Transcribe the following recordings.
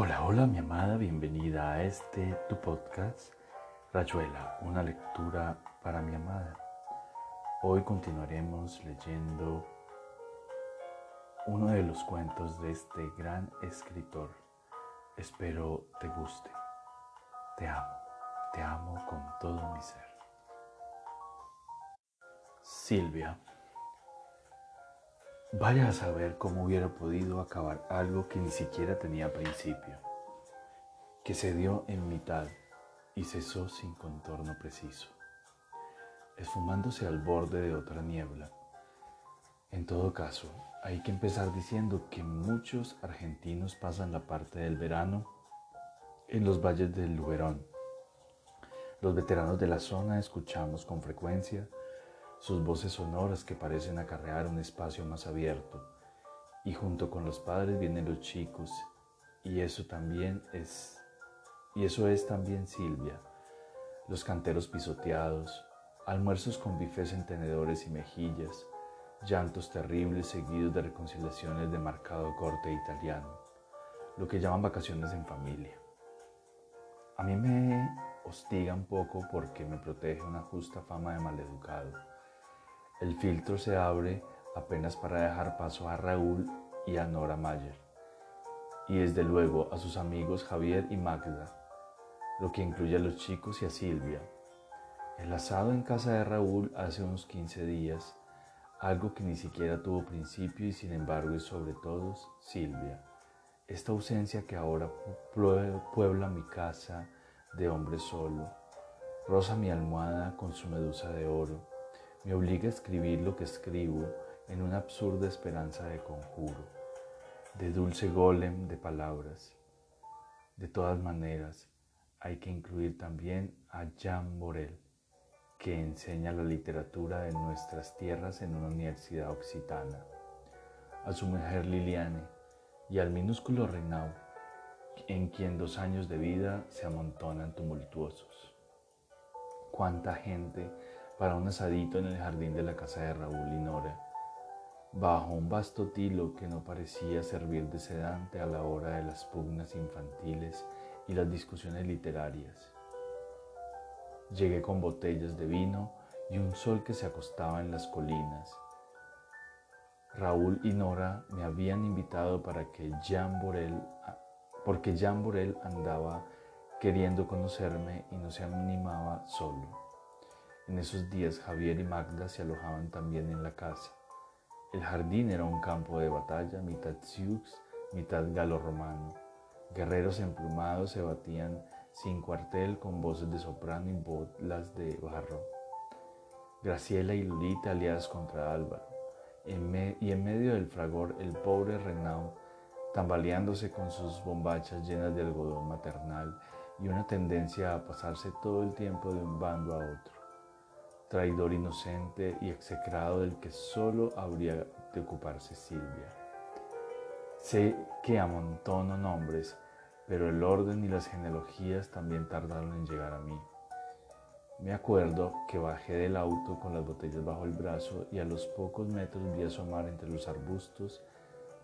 Hola, hola mi amada, bienvenida a este tu podcast, Rayuela, una lectura para mi amada. Hoy continuaremos leyendo uno de los cuentos de este gran escritor. Espero te guste. Te amo, te amo con todo mi ser. Silvia. Vaya a saber cómo hubiera podido acabar algo que ni siquiera tenía principio, que se dio en mitad y cesó sin contorno preciso, esfumándose al borde de otra niebla. En todo caso, hay que empezar diciendo que muchos argentinos pasan la parte del verano en los valles del Luberón. Los veteranos de la zona escuchamos con frecuencia sus voces sonoras que parecen acarrear un espacio más abierto. Y junto con los padres vienen los chicos, y eso también es, y eso es también Silvia, los canteros pisoteados, almuerzos con bifes en tenedores y mejillas, llantos terribles seguidos de reconciliaciones de marcado corte italiano, lo que llaman vacaciones en familia. A mí me hostiga un poco porque me protege una justa fama de maleducado el filtro se abre apenas para dejar paso a Raúl y a Nora Mayer, y desde luego a sus amigos Javier y Magda, lo que incluye a los chicos y a Silvia. El asado en casa de Raúl hace unos 15 días, algo que ni siquiera tuvo principio y sin embargo es sobre todos Silvia. Esta ausencia que ahora puebla mi casa de hombre solo, rosa mi almohada con su medusa de oro, me obliga a escribir lo que escribo en una absurda esperanza de conjuro, de dulce golem de palabras. De todas maneras, hay que incluir también a Jean Borel, que enseña la literatura de nuestras tierras en una universidad occitana, a su mujer Liliane y al minúsculo Renaud, en quien dos años de vida se amontonan tumultuosos. Cuánta gente para un asadito en el jardín de la casa de Raúl y Nora, bajo un vasto tilo que no parecía servir de sedante a la hora de las pugnas infantiles y las discusiones literarias. Llegué con botellas de vino y un sol que se acostaba en las colinas. Raúl y Nora me habían invitado para que Jean Borel, porque Jean Borel andaba queriendo conocerme y no se animaba solo. En esos días Javier y Magda se alojaban también en la casa. El jardín era un campo de batalla, mitad sioux, mitad galo-romano. Guerreros emplumados se batían sin cuartel con voces de soprano y bolas de barro. Graciela y Lolita aliadas contra Álvaro. y en medio del fragor el pobre Renaud, tambaleándose con sus bombachas llenas de algodón maternal y una tendencia a pasarse todo el tiempo de un bando a otro traidor inocente y execrado del que solo habría de ocuparse Silvia. Sé que amontono nombres, pero el orden y las genealogías también tardaron en llegar a mí. Me acuerdo que bajé del auto con las botellas bajo el brazo y a los pocos metros vi asomar entre los arbustos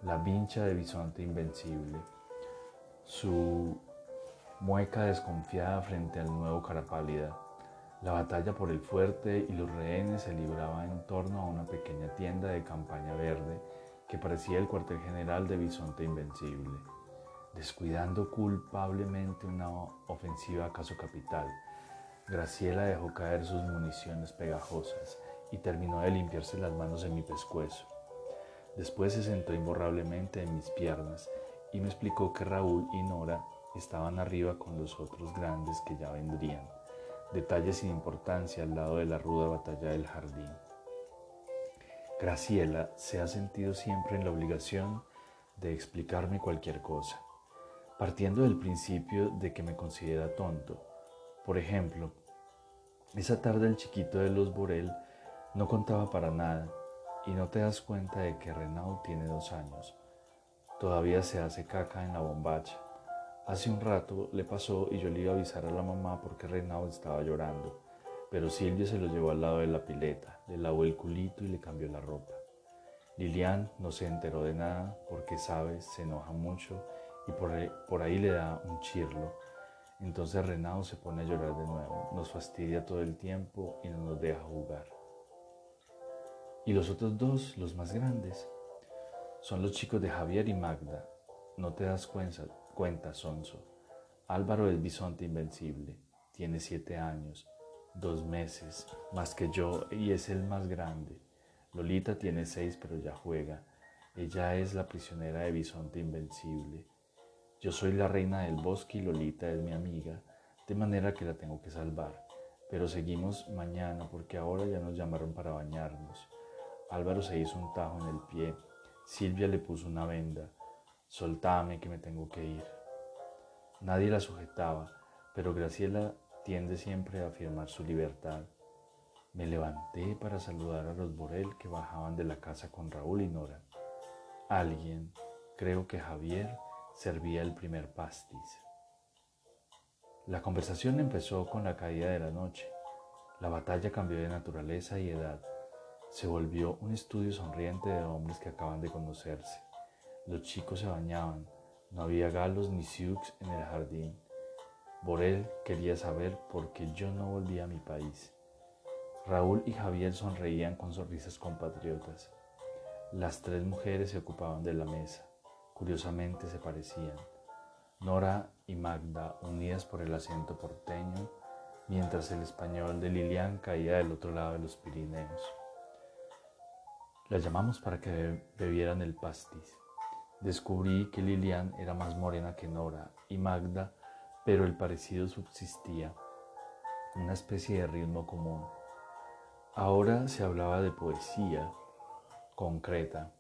la vincha de bisonte invencible, su mueca desconfiada frente al nuevo cara pálida la batalla por el fuerte y los rehenes se libraba en torno a una pequeña tienda de campaña verde que parecía el cuartel general de Bisonte Invencible, descuidando culpablemente una ofensiva acaso capital. Graciela dejó caer sus municiones pegajosas y terminó de limpiarse las manos en mi pescuezo. Después se sentó imborrablemente en mis piernas y me explicó que Raúl y Nora estaban arriba con los otros grandes que ya vendrían detalles sin importancia al lado de la ruda batalla del jardín. Graciela se ha sentido siempre en la obligación de explicarme cualquier cosa, partiendo del principio de que me considera tonto. Por ejemplo, esa tarde el chiquito de los Borel no contaba para nada y no te das cuenta de que Renaud tiene dos años. Todavía se hace caca en la bombacha Hace un rato le pasó y yo le iba a avisar a la mamá porque Renaud estaba llorando, pero Silvia se lo llevó al lado de la pileta, le lavó el culito y le cambió la ropa. Lilian no se enteró de nada porque, sabes, se enoja mucho y por por ahí le da un chirlo. Entonces Renado se pone a llorar de nuevo, nos fastidia todo el tiempo y no nos deja jugar. Y los otros dos, los más grandes, son los chicos de Javier y Magda. No te das cuenta, cuenta Sonso. Álvaro es bisonte invencible, tiene siete años, dos meses, más que yo y es el más grande. Lolita tiene seis pero ya juega. Ella es la prisionera de bisonte invencible. Yo soy la reina del bosque y Lolita es mi amiga, de manera que la tengo que salvar. Pero seguimos mañana porque ahora ya nos llamaron para bañarnos. Álvaro se hizo un tajo en el pie. Silvia le puso una venda. Soltame que me tengo que ir. Nadie la sujetaba, pero Graciela tiende siempre a afirmar su libertad. Me levanté para saludar a los Borel que bajaban de la casa con Raúl y Nora. Alguien, creo que Javier, servía el primer pastis. La conversación empezó con la caída de la noche. La batalla cambió de naturaleza y edad se volvió un estudio sonriente de hombres que acaban de conocerse. Los chicos se bañaban, no había galos ni sioux en el jardín. Borel quería saber por qué yo no volvía a mi país. Raúl y Javier sonreían con sonrisas compatriotas. Las tres mujeres se ocupaban de la mesa. Curiosamente se parecían. Nora y Magda unidas por el acento porteño, mientras el español de Lilian caía del otro lado de los Pirineos. La llamamos para que bebieran el pastis. Descubrí que Lilian era más morena que Nora y Magda, pero el parecido subsistía, una especie de ritmo común. Ahora se hablaba de poesía concreta.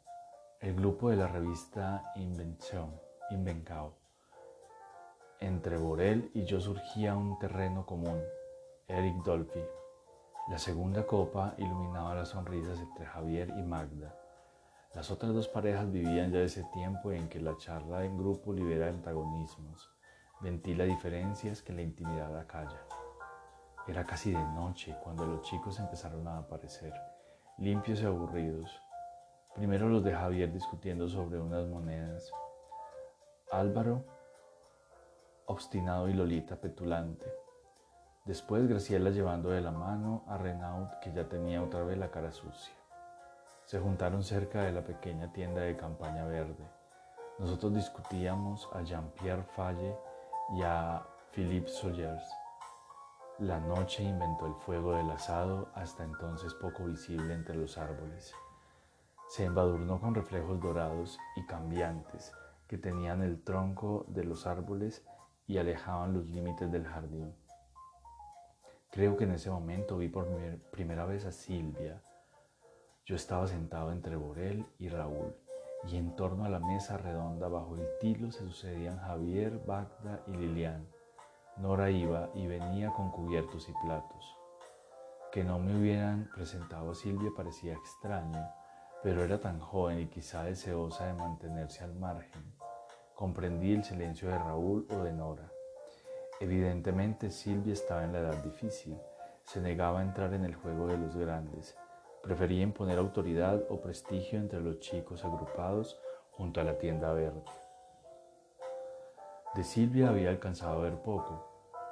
El grupo de la revista Invención, Invencao. Entre Borel y yo surgía un terreno común, Eric Dolphy. La segunda copa iluminaba las sonrisas entre Javier y Magda. Las otras dos parejas vivían ya ese tiempo en que la charla en grupo libera antagonismos, ventila diferencias que la intimidad acalla. Era casi de noche cuando los chicos empezaron a aparecer, limpios y aburridos. Primero los de Javier discutiendo sobre unas monedas. Álvaro, obstinado y Lolita petulante. Después Graciela llevando de la mano a Renaud que ya tenía otra vez la cara sucia. Se juntaron cerca de la pequeña tienda de campaña verde. Nosotros discutíamos a Jean-Pierre Falle y a Philippe Sollers. La noche inventó el fuego del asado, hasta entonces poco visible entre los árboles. Se embadurnó con reflejos dorados y cambiantes que tenían el tronco de los árboles y alejaban los límites del jardín. Creo que en ese momento vi por primera vez a Silvia. Yo estaba sentado entre Borel y Raúl, y en torno a la mesa redonda bajo el tilo se sucedían Javier, Bagda y Lilian. Nora iba y venía con cubiertos y platos. Que no me hubieran presentado a Silvia parecía extraño, pero era tan joven y quizá deseosa de mantenerse al margen. Comprendí el silencio de Raúl o de Nora. Evidentemente Silvia estaba en la edad difícil, se negaba a entrar en el juego de los grandes, prefería imponer autoridad o prestigio entre los chicos agrupados junto a la tienda verde. De Silvia había alcanzado a ver poco.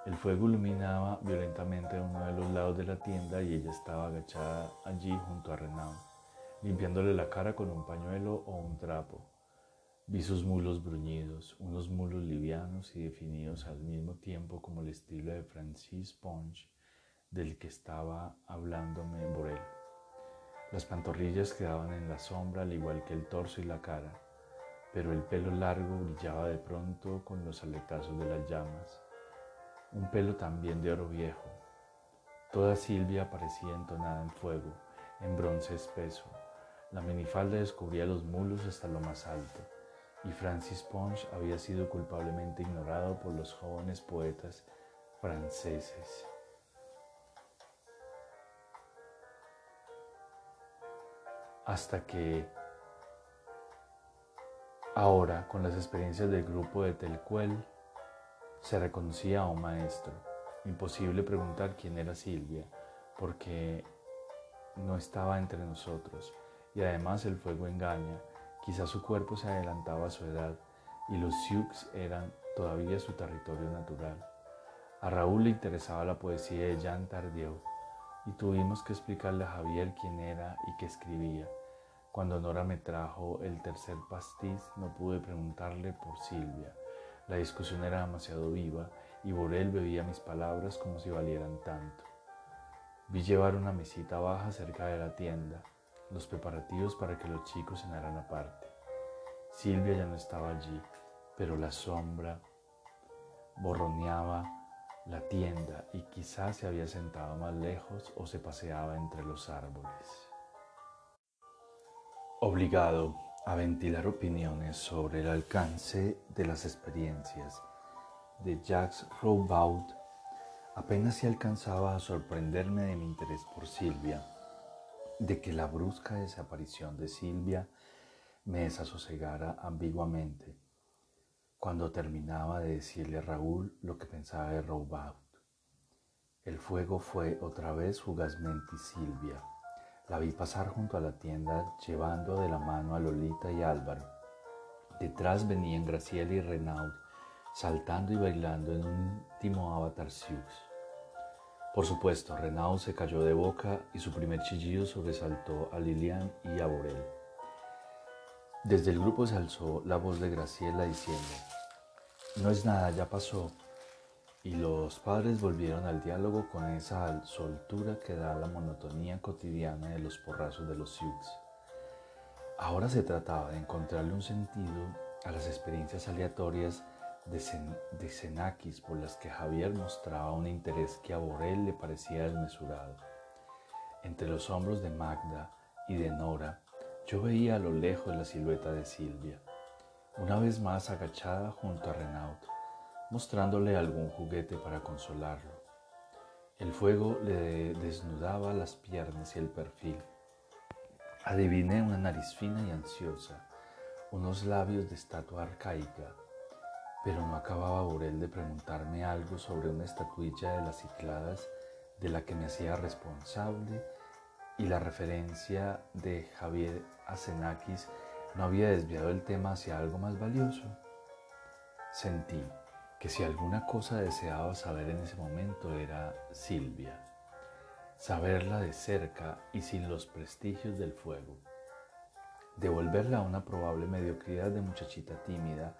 El fuego iluminaba violentamente uno de los lados de la tienda y ella estaba agachada allí junto a Renaud, limpiándole la cara con un pañuelo o un trapo. Vi sus mulos bruñidos, unos mulos livianos y definidos al mismo tiempo como el estilo de Francis Ponch del que estaba hablándome Borel. Las pantorrillas quedaban en la sombra al igual que el torso y la cara, pero el pelo largo brillaba de pronto con los aletazos de las llamas. Un pelo también de oro viejo. Toda Silvia parecía entonada en fuego, en bronce espeso. La minifalda descubría los mulos hasta lo más alto y Francis Ponch había sido culpablemente ignorado por los jóvenes poetas franceses. Hasta que ahora, con las experiencias del grupo de Telcuel, se reconocía a un maestro. Imposible preguntar quién era Silvia, porque no estaba entre nosotros, y además el fuego engaña Quizá su cuerpo se adelantaba a su edad, y los Sioux eran todavía su territorio natural. A Raúl le interesaba la poesía de Jean Tardieu y tuvimos que explicarle a Javier quién era y qué escribía. Cuando Nora me trajo el tercer pastiz no pude preguntarle por Silvia. La discusión era demasiado viva y Borel bebía mis palabras como si valieran tanto. Vi llevar una mesita baja cerca de la tienda, los preparativos para que los chicos cenaran aparte. Silvia ya no estaba allí, pero la sombra borroneaba la tienda y quizás se había sentado más lejos o se paseaba entre los árboles. Obligado a ventilar opiniones sobre el alcance de las experiencias de Jacques Roubaud, apenas si alcanzaba a sorprenderme de mi interés por Silvia, de que la brusca desaparición de Silvia me desasosegara ambiguamente cuando terminaba de decirle a Raúl lo que pensaba de Roubaud. El fuego fue otra vez fugazmente Silvia. La vi pasar junto a la tienda llevando de la mano a Lolita y Álvaro. Detrás venían Graciela y Renaud saltando y bailando en un íntimo avatar Sioux. Por supuesto, Renaud se cayó de boca y su primer chillido sobresaltó a Lilian y a Borel. Desde el grupo se alzó la voz de Graciela diciendo, no es nada, ya pasó. Y los padres volvieron al diálogo con esa soltura que da la monotonía cotidiana de los porrazos de los Sioux. Ahora se trataba de encontrarle un sentido a las experiencias aleatorias de, Xenakis por las que Javier mostraba un interés que a Borel le parecía desmesurado. Entre los hombros de Magda y de Nora, yo veía a lo lejos la silueta de Silvia una vez más agachada junto a Renaud, mostrándole algún juguete para consolarlo. El fuego le desnudaba las piernas y el perfil. Adiviné una nariz fina y ansiosa, unos labios de estatua arcaica, pero no acababa Borel de preguntarme algo sobre una estatuilla de las Cicladas de la que me hacía responsable y la referencia de Javier Asenakis no había desviado el tema hacia algo más valioso. Sentí que si alguna cosa deseaba saber en ese momento era Silvia, saberla de cerca y sin los prestigios del fuego, devolverla a una probable mediocridad de muchachita tímida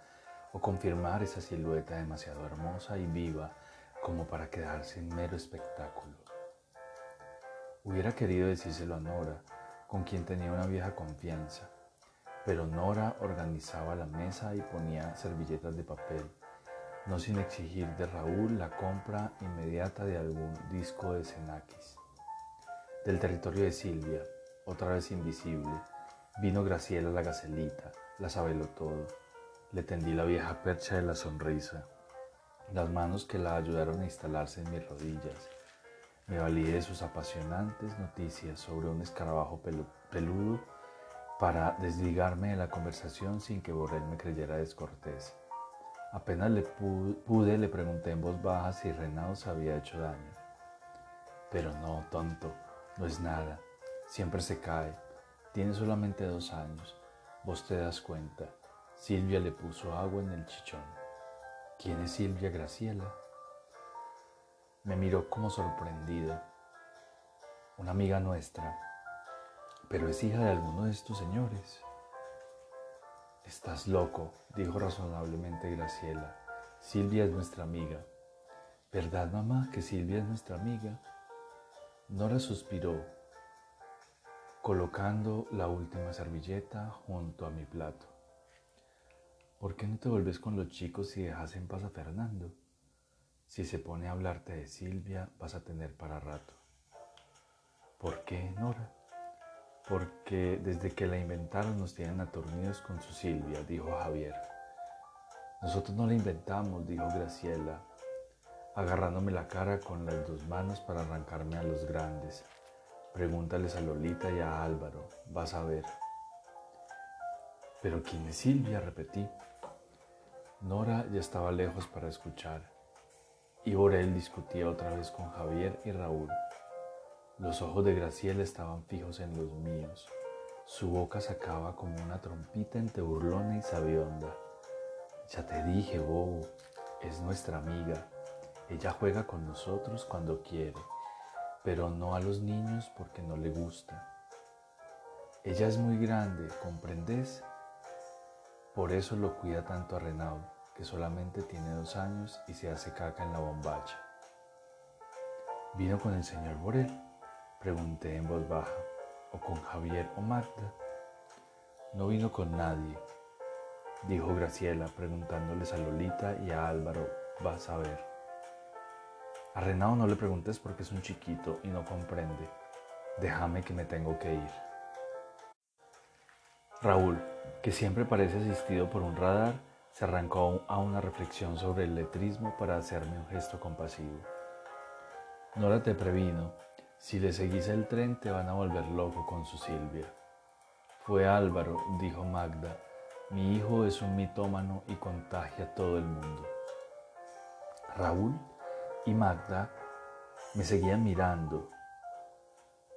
o confirmar esa silueta demasiado hermosa y viva como para quedarse en mero espectáculo. Hubiera querido decírselo a Nora, con quien tenía una vieja confianza, pero Nora organizaba la mesa y ponía servilletas de papel, no sin exigir de Raúl la compra inmediata de algún disco de Xenakis. Del territorio de Silvia, otra vez invisible, vino Graciela la gacelita, la sabelo todo. Le tendí la vieja percha de la sonrisa, las manos que la ayudaron a instalarse en mis rodillas. Me valí de sus apasionantes noticias sobre un escarabajo peludo para desligarme de la conversación sin que Borrell me creyera descortés. Apenas le pude, le pregunté en voz baja si Renato se había hecho daño. Pero no, tonto, no es nada. Siempre se cae. Tiene solamente dos años. Vos te das cuenta. Silvia le puso agua en el chichón. ¿Quién es Silvia Graciela? Me miró como sorprendido. Una amiga nuestra, pero es hija de alguno de estos señores. Estás loco, dijo razonablemente Graciela. Silvia es nuestra amiga. ¿Verdad, mamá, que Silvia es nuestra amiga? Nora suspiró, colocando la última servilleta junto a mi plato. ¿Por qué no te vuelves con los chicos y dejas en paz a Fernando? Si se pone a hablarte de Silvia, vas a tener para rato. ¿Por qué, Nora? Porque desde que la inventaron nos tienen atornidos con su Silvia, dijo Javier. Nosotros no la inventamos, dijo Graciela, agarrándome la cara con las dos manos para arrancarme a los grandes. Pregúntales a Lolita y a Álvaro, vas a ver. Pero ¿quién es Silvia? repetí. Nora ya estaba lejos para escuchar, y Borel discutía otra vez con Javier y Raúl. Los ojos de Graciela estaban fijos en los míos. Su boca sacaba como una trompita entre burlona y sabionda. Ya te dije, bobo, es nuestra amiga. Ella juega con nosotros cuando quiere, pero no a los niños porque no le gusta. Ella es muy grande, ¿comprendes? Por eso lo cuida tanto a Renaud, que solamente tiene dos años y se hace caca en la bombacha. ¿Vino con el señor Borel? Pregunté en voz baja. ¿O con Javier o Magda? No vino con nadie, dijo Graciela preguntándoles a Lolita y a Álvaro, vas a ver. A Renao no le preguntes porque es un chiquito y no comprende. Déjame que me tengo que ir. Raúl, que siempre parece asistido por un radar, se arrancó a una reflexión sobre el letrismo para hacerme un gesto compasivo. Nora te previno, si le seguís el tren te van a volver loco con su Silvia. Fue Álvaro, dijo Magda, mi hijo es un mitómano y contagia a todo el mundo. Raúl y Magda me seguían mirando.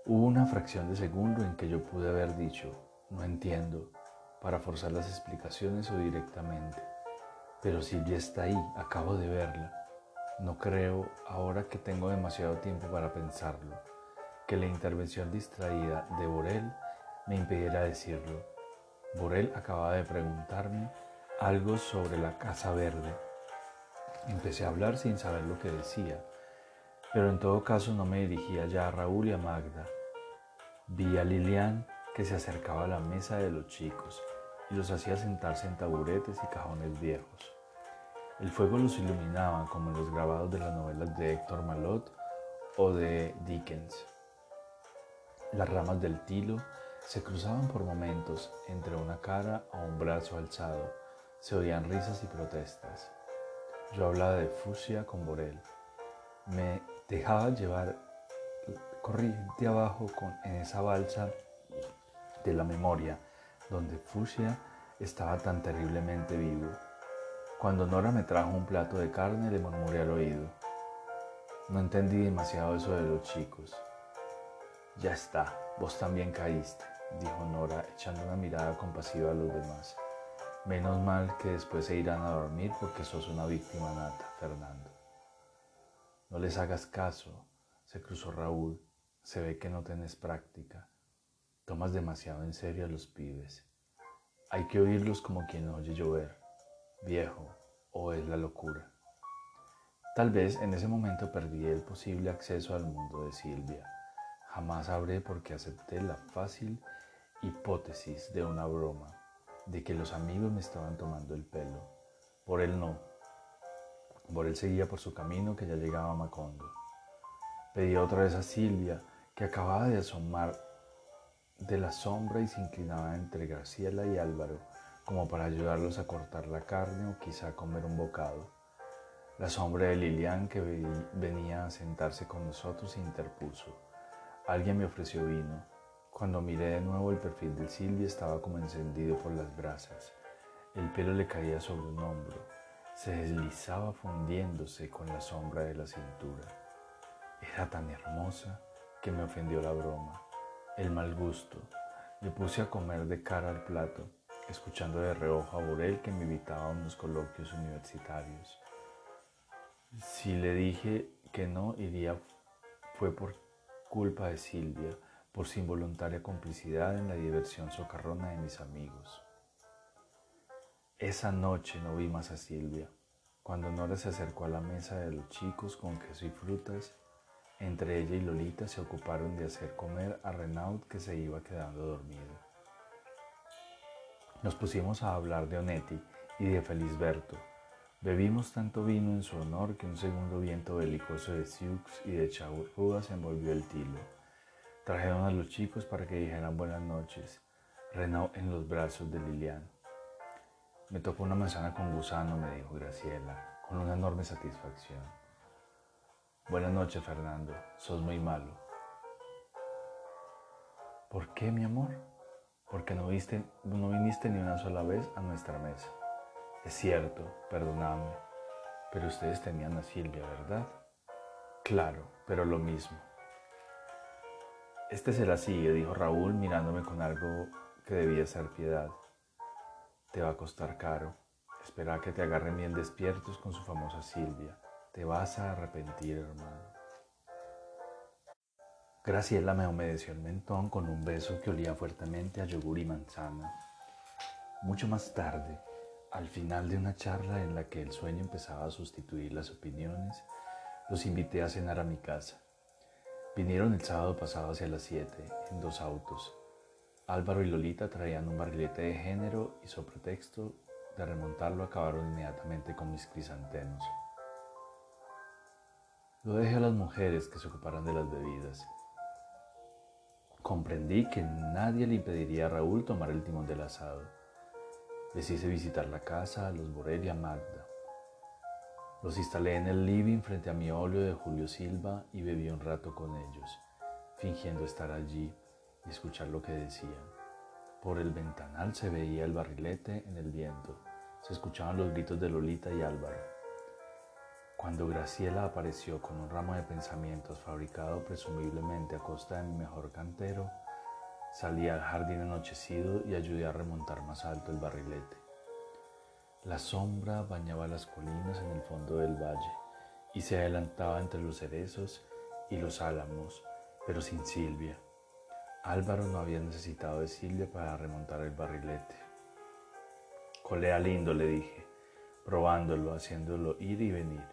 Hubo una fracción de segundo en que yo pude haber dicho, no entiendo, para forzar las explicaciones o directamente. Pero Silvia está ahí, acabo de verla. No creo, ahora que tengo demasiado tiempo para pensarlo, que la intervención distraída de Borel me impidiera decirlo. Borel acababa de preguntarme algo sobre la Casa Verde. Empecé a hablar sin saber lo que decía, pero en todo caso no me dirigía ya a Raúl y a Magda. Vi a Lilian que se acercaba a la mesa de los chicos y los hacía sentarse en taburetes y cajones viejos. El fuego los iluminaba como en los grabados de las novelas de Héctor Malot o de Dickens. Las ramas del tilo se cruzaban por momentos entre una cara o un brazo alzado. Se oían risas y protestas. Yo hablaba de fusia con Borel. Me dejaba llevar corriente abajo con, en esa balsa de la memoria donde Fusia estaba tan terriblemente vivo. Cuando Nora me trajo un plato de carne le murmuré al oído. No entendí demasiado eso de los chicos. Ya está, vos también caíste dijo Nora echando una mirada compasiva a los demás. Menos mal que después se irán a dormir porque sos una víctima nata, Fernando. No les hagas caso, se cruzó Raúl. Se ve que no tenés práctica. Tomas demasiado en serio a los pibes. Hay que oírlos como quien oye llover. Viejo, o es la locura. Tal vez en ese momento perdí el posible acceso al mundo de Silvia. Jamás sabré porque acepté la fácil hipótesis de una broma, de que los amigos me estaban tomando el pelo. Por él no. Por él seguía por su camino que ya llegaba a Macondo. Pedí otra vez a Silvia, que acababa de asomar de la sombra y se inclinaba entre Graciela y Álvaro, como para ayudarlos a cortar la carne o quizá a comer un bocado. La sombra de Lilian, que venía a sentarse con nosotros, se interpuso. Alguien me ofreció vino. Cuando miré de nuevo el perfil de Silvia estaba como encendido por las brasas. El pelo le caía sobre un hombro, se deslizaba fundiéndose con la sombra de la cintura. Era tan hermosa que me ofendió la broma, el mal gusto. Me puse a comer de cara al plato, escuchando de reojo a Borel que me invitaba a unos coloquios universitarios. Si le dije que no iría fue por culpa de Silvia, por su involuntaria complicidad en la diversión socarrona de mis amigos. Esa noche no vi más a Silvia. Cuando Nora se acercó a la mesa de los chicos con queso y frutas, entre ella y Lolita se ocuparon de hacer comer a Renaud que se iba quedando dormido. Nos pusimos a hablar de Onetti y de Felisberto. Bebimos tanto vino en su honor que un segundo viento belicoso de Sioux y de se envolvió el tilo. Trajeron a los chicos para que dijeran buenas noches. Renaud en los brazos de Lilian. Me tocó una manzana con gusano, me dijo Graciela, con una enorme satisfacción. Buenas noches, Fernando. Sos muy malo. ¿Por qué, mi amor? Porque no, no viniste ni una sola vez a nuestra mesa. Es cierto, perdóname, pero ustedes tenían a Silvia, ¿verdad? Claro, pero lo mismo. Este se la sigue, dijo Raúl mirándome con algo que debía ser piedad. Te va a costar caro. Espera que te agarren bien despiertos con su famosa Silvia. Te vas a arrepentir, hermano. Graciela me humedeció el mentón con un beso que olía fuertemente a yogur y manzana. Mucho más tarde, al final de una charla en la que el sueño empezaba a sustituir las opiniones, los invité a cenar a mi casa. Vinieron el sábado pasado hacia las 7 en dos autos. Álvaro y Lolita traían un barrilete de género y sobre pretexto de remontarlo acabaron inmediatamente con mis crisantemos. Lo dejé a las mujeres que se ocuparan de las bebidas. Comprendí que nadie le impediría a Raúl tomar el timón del asado. Les hice visitar la casa los Borel y a Magda. Los instalé en el living frente a mi óleo de Julio Silva y bebí un rato con ellos, fingiendo estar allí y escuchar lo que decían. Por el ventanal se veía el barrilete en el viento, se escuchaban los gritos de Lolita y Álvaro. Cuando Graciela apareció con un ramo de pensamientos fabricado presumiblemente a costa de mi mejor cantero, salí al jardín anochecido y ayudé a remontar más alto el barrilete. La sombra bañaba las colinas en el fondo del valle y se adelantaba entre los cerezos y los álamos, pero sin Silvia. Álvaro no había necesitado de Silvia para remontar el barrilete. Colea lindo, le dije, probándolo, haciéndolo ir y venir.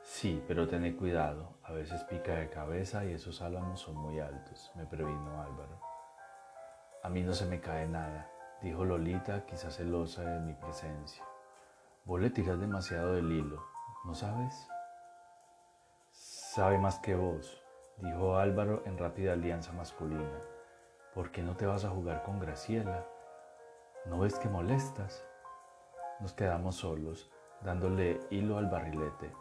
Sí, pero ten cuidado, a veces pica de cabeza y esos álamos son muy altos, me previno Álvaro. A mí no se me cae nada, dijo Lolita, quizás celosa de mi presencia. Vos le tiras demasiado del hilo, ¿no sabes? Sabe más que vos, dijo Álvaro en rápida alianza masculina. ¿Por qué no te vas a jugar con Graciela? ¿No ves que molestas? Nos quedamos solos, dándole hilo al barrilete.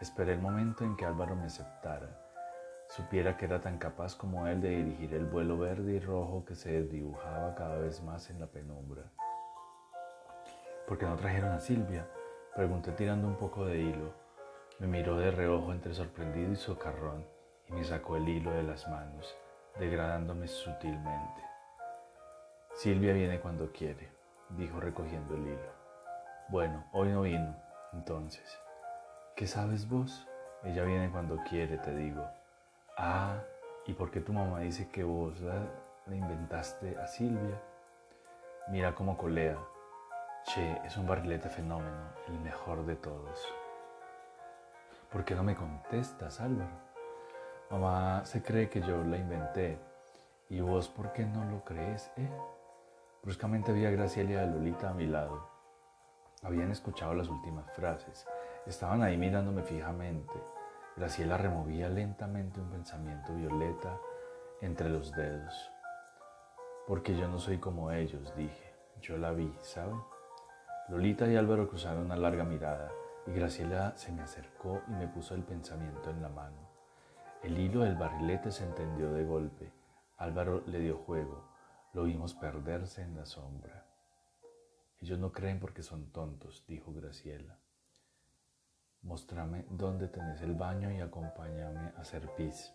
Esperé el momento en que Álvaro me aceptara, supiera que era tan capaz como él de dirigir el vuelo verde y rojo que se dibujaba cada vez más en la penumbra. ¿Por qué no trajeron a Silvia? Pregunté tirando un poco de hilo. Me miró de reojo entre sorprendido y socarrón y me sacó el hilo de las manos, degradándome sutilmente. Silvia viene cuando quiere, dijo recogiendo el hilo. Bueno, hoy no vino, entonces. ¿Qué sabes vos? Ella viene cuando quiere, te digo. Ah, ¿y por qué tu mamá dice que vos le inventaste a Silvia? Mira cómo colea, Che, es un barrilete fenómeno, el mejor de todos. ¿Por qué no me contestas, Álvaro? Mamá se cree que yo la inventé. ¿Y vos por qué no lo crees, eh? Bruscamente vi a Graciela y a Lolita a mi lado. Habían escuchado las últimas frases. Estaban ahí mirándome fijamente. Graciela removía lentamente un pensamiento violeta entre los dedos. Porque yo no soy como ellos, dije. Yo la vi, ¿saben? Lolita y Álvaro cruzaron una larga mirada y Graciela se me acercó y me puso el pensamiento en la mano. El hilo del barrilete se entendió de golpe. Álvaro le dio juego. Lo vimos perderse en la sombra. Ellos no creen porque son tontos, dijo Graciela. Mostrame dónde tenés el baño y acompáñame a hacer pis.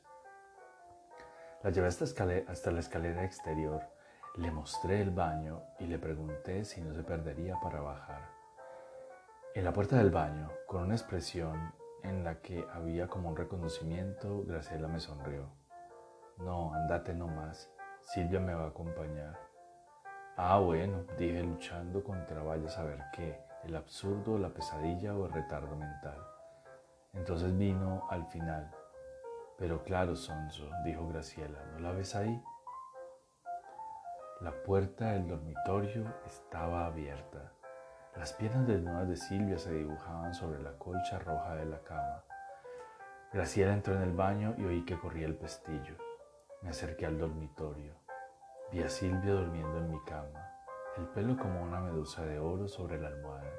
La llevé hasta, la escalera exterior le mostré el baño y le pregunté si no se perdería para bajar. En la puerta del baño, con una expresión en la que había como un reconocimiento, Graciela me sonrió. No, andate nomás, Silvia me va a acompañar. Ah, bueno, dije luchando contra vaya a saber qué, el absurdo, la pesadilla o el retardo mental. Entonces vino al final. Pero claro, Sonso, dijo Graciela, ¿no la ves ahí? La puerta del dormitorio estaba abierta. Las piernas desnudas de Silvia se dibujaban sobre la colcha roja de la cama. Graciela entró en el baño y oí que corría el pestillo. Me acerqué al dormitorio. Vi a Silvia durmiendo en mi cama, el pelo como una medusa de oro sobre la almohada.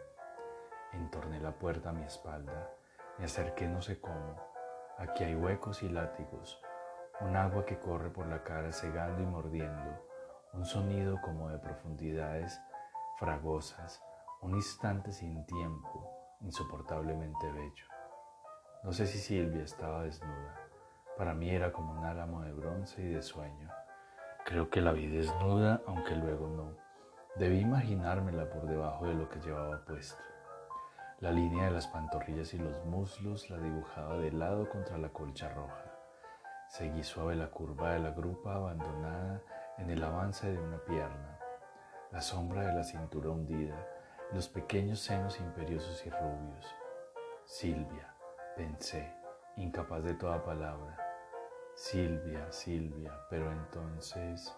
Entorné la puerta a mi espalda. Me acerqué no sé cómo. Aquí hay huecos y látigos, un agua que corre por la cara cegando y mordiendo un sonido como de profundidades fragosas, un instante sin tiempo, insoportablemente bello. No sé si Silvia estaba desnuda. Para mí era como un álamo de bronce y de sueño. Creo que la vi desnuda, aunque luego no. Debí imaginármela por debajo de lo que llevaba puesto. La línea de las pantorrillas y los muslos la dibujaba de lado contra la colcha roja. Seguí suave la curva de la grupa abandonada en el avance de una pierna, la sombra de la cintura hundida, los pequeños senos imperiosos y rubios. Silvia, pensé, incapaz de toda palabra. Silvia, Silvia, pero entonces...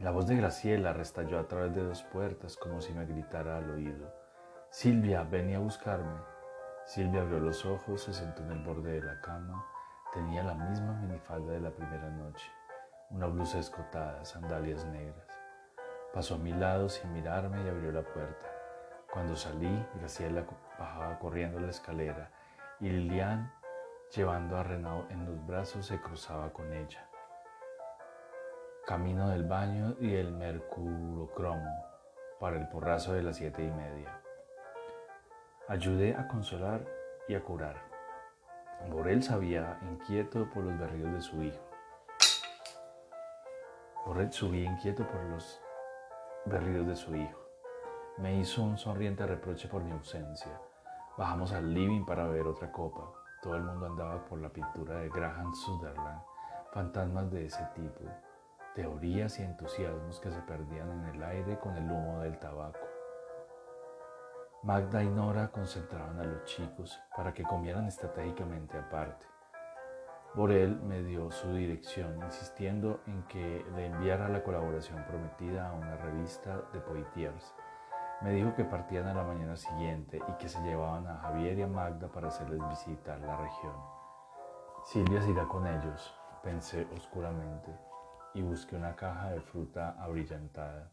La voz de Graciela restalló a través de dos puertas como si me gritara al oído. Silvia, venía a buscarme. Silvia abrió los ojos, se sentó en el borde de la cama. Tenía la misma minifalda de la primera noche, una blusa escotada, sandalias negras. Pasó a mi lado sin mirarme y abrió la puerta. Cuando salí, Graciela bajaba corriendo la escalera y Lilian, llevando a Renaud en los brazos, se cruzaba con ella. Camino del baño y el mercurocromo para el porrazo de las siete y media. Ayudé a consolar y a curar. Borel sabía inquieto por los berridos de su hijo. Borel subía inquieto por los berridos de su hijo. Me hizo un sonriente reproche por mi ausencia. Bajamos al living para beber otra copa. Todo el mundo andaba por la pintura de Graham Sutherland. Fantasmas de ese tipo. Teorías y entusiasmos que se perdían en el aire con el humo del tabaco. Magda y Nora concentraban a los chicos para que comieran estratégicamente aparte. Borel me dio su dirección, insistiendo en que le enviara la colaboración prometida a una revista de Poitiers. Me dijo que partían a la mañana siguiente y que se llevaban a Javier y a Magda para hacerles visitar la región. Silvia se irá con ellos, pensé oscuramente, y busqué una caja de fruta abrillantada.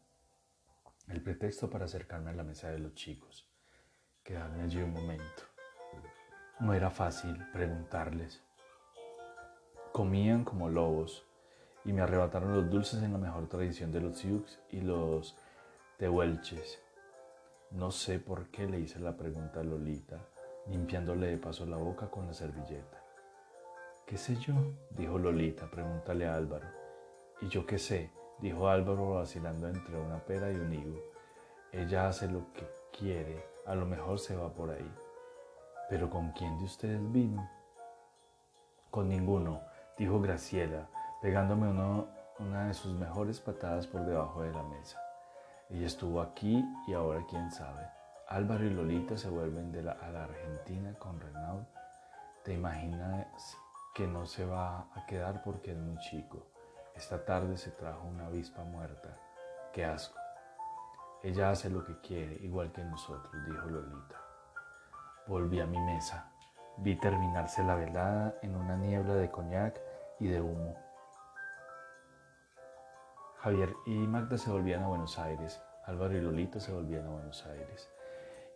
El pretexto para acercarme a la mesa de los chicos quedarme allí un momento. No era fácil preguntarles. Comían como lobos y me arrebataron los dulces en la mejor tradición de los Sioux y los tehuelches. No sé por qué le hice la pregunta a Lolita, limpiándole de paso la boca con la servilleta. ¿Qué sé yo? dijo Lolita, pregúntale a Álvaro. ¿Y yo qué sé? dijo Álvaro vacilando entre una pera y un higo. Ella hace lo que quiere a lo mejor se va por ahí. Pero ¿con quién de ustedes vino? Con ninguno, dijo Graciela, pegándome una de sus mejores patadas por debajo de la mesa. Ella estuvo aquí y ahora quién sabe. Álvaro y Lolita se vuelven de la, a la Argentina con Renaud. ¿Te imaginas que no se va a quedar porque es muy chico? Esta tarde se trajo una avispa muerta. Qué asco. Ella hace lo que quiere, igual que nosotros, dijo Lolita. Volví a mi mesa. Vi terminarse la velada en una niebla de coñac y de humo. Javier y Magda se volvían a Buenos Aires, Álvaro y Lolita se volvían a Buenos Aires.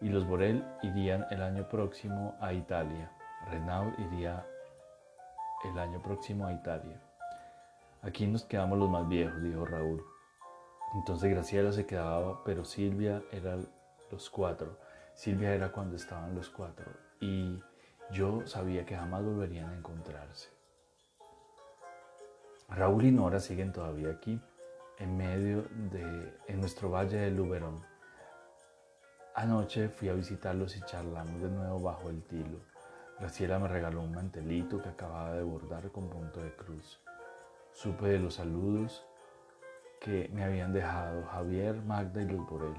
Y los Borel irían el año próximo a Italia. Renaud iría el año próximo a Italia. Aquí nos quedamos los más viejos, dijo Raúl. Entonces Graciela se quedaba, pero Silvia era los cuatro. Silvia era cuando estaban los cuatro. Y yo sabía que jamás volverían a encontrarse. Raúl y Nora siguen todavía aquí, en medio de, en nuestro valle de Luberón. Anoche fui a visitarlos y charlamos de nuevo bajo el tilo. Graciela me regaló un mantelito que acababa de bordar con punto de cruz. Supe de los saludos que me habían dejado Javier, Magda y Luz Borel.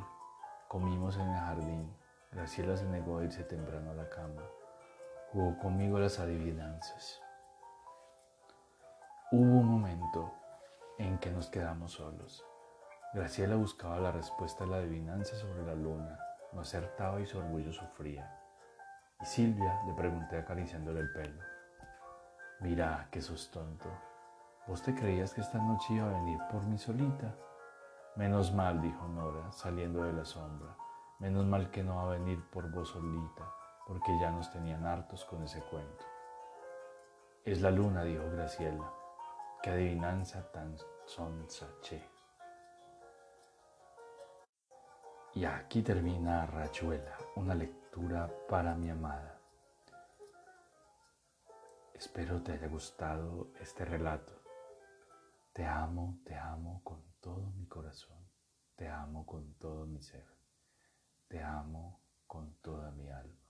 Comimos en el jardín. Graciela se negó a irse temprano a la cama. Jugó conmigo las adivinanzas. Hubo un momento en que nos quedamos solos. Graciela buscaba la respuesta a la adivinanza sobre la luna, no acertaba y su orgullo sufría. Y Silvia le pregunté acariciándole el pelo. Mira, que sos tonto. ¿Vos te creías que esta noche iba a venir por mí solita? Menos mal, dijo Nora, saliendo de la sombra. Menos mal que no va a venir por vos solita, porque ya nos tenían hartos con ese cuento. Es la luna, dijo Graciela. Qué adivinanza tan sonsache. Y aquí termina Rachuela, una lectura para mi amada. Espero te haya gustado este relato. Te amo, te amo con todo mi corazón, te amo con todo mi ser, te amo con toda mi alma.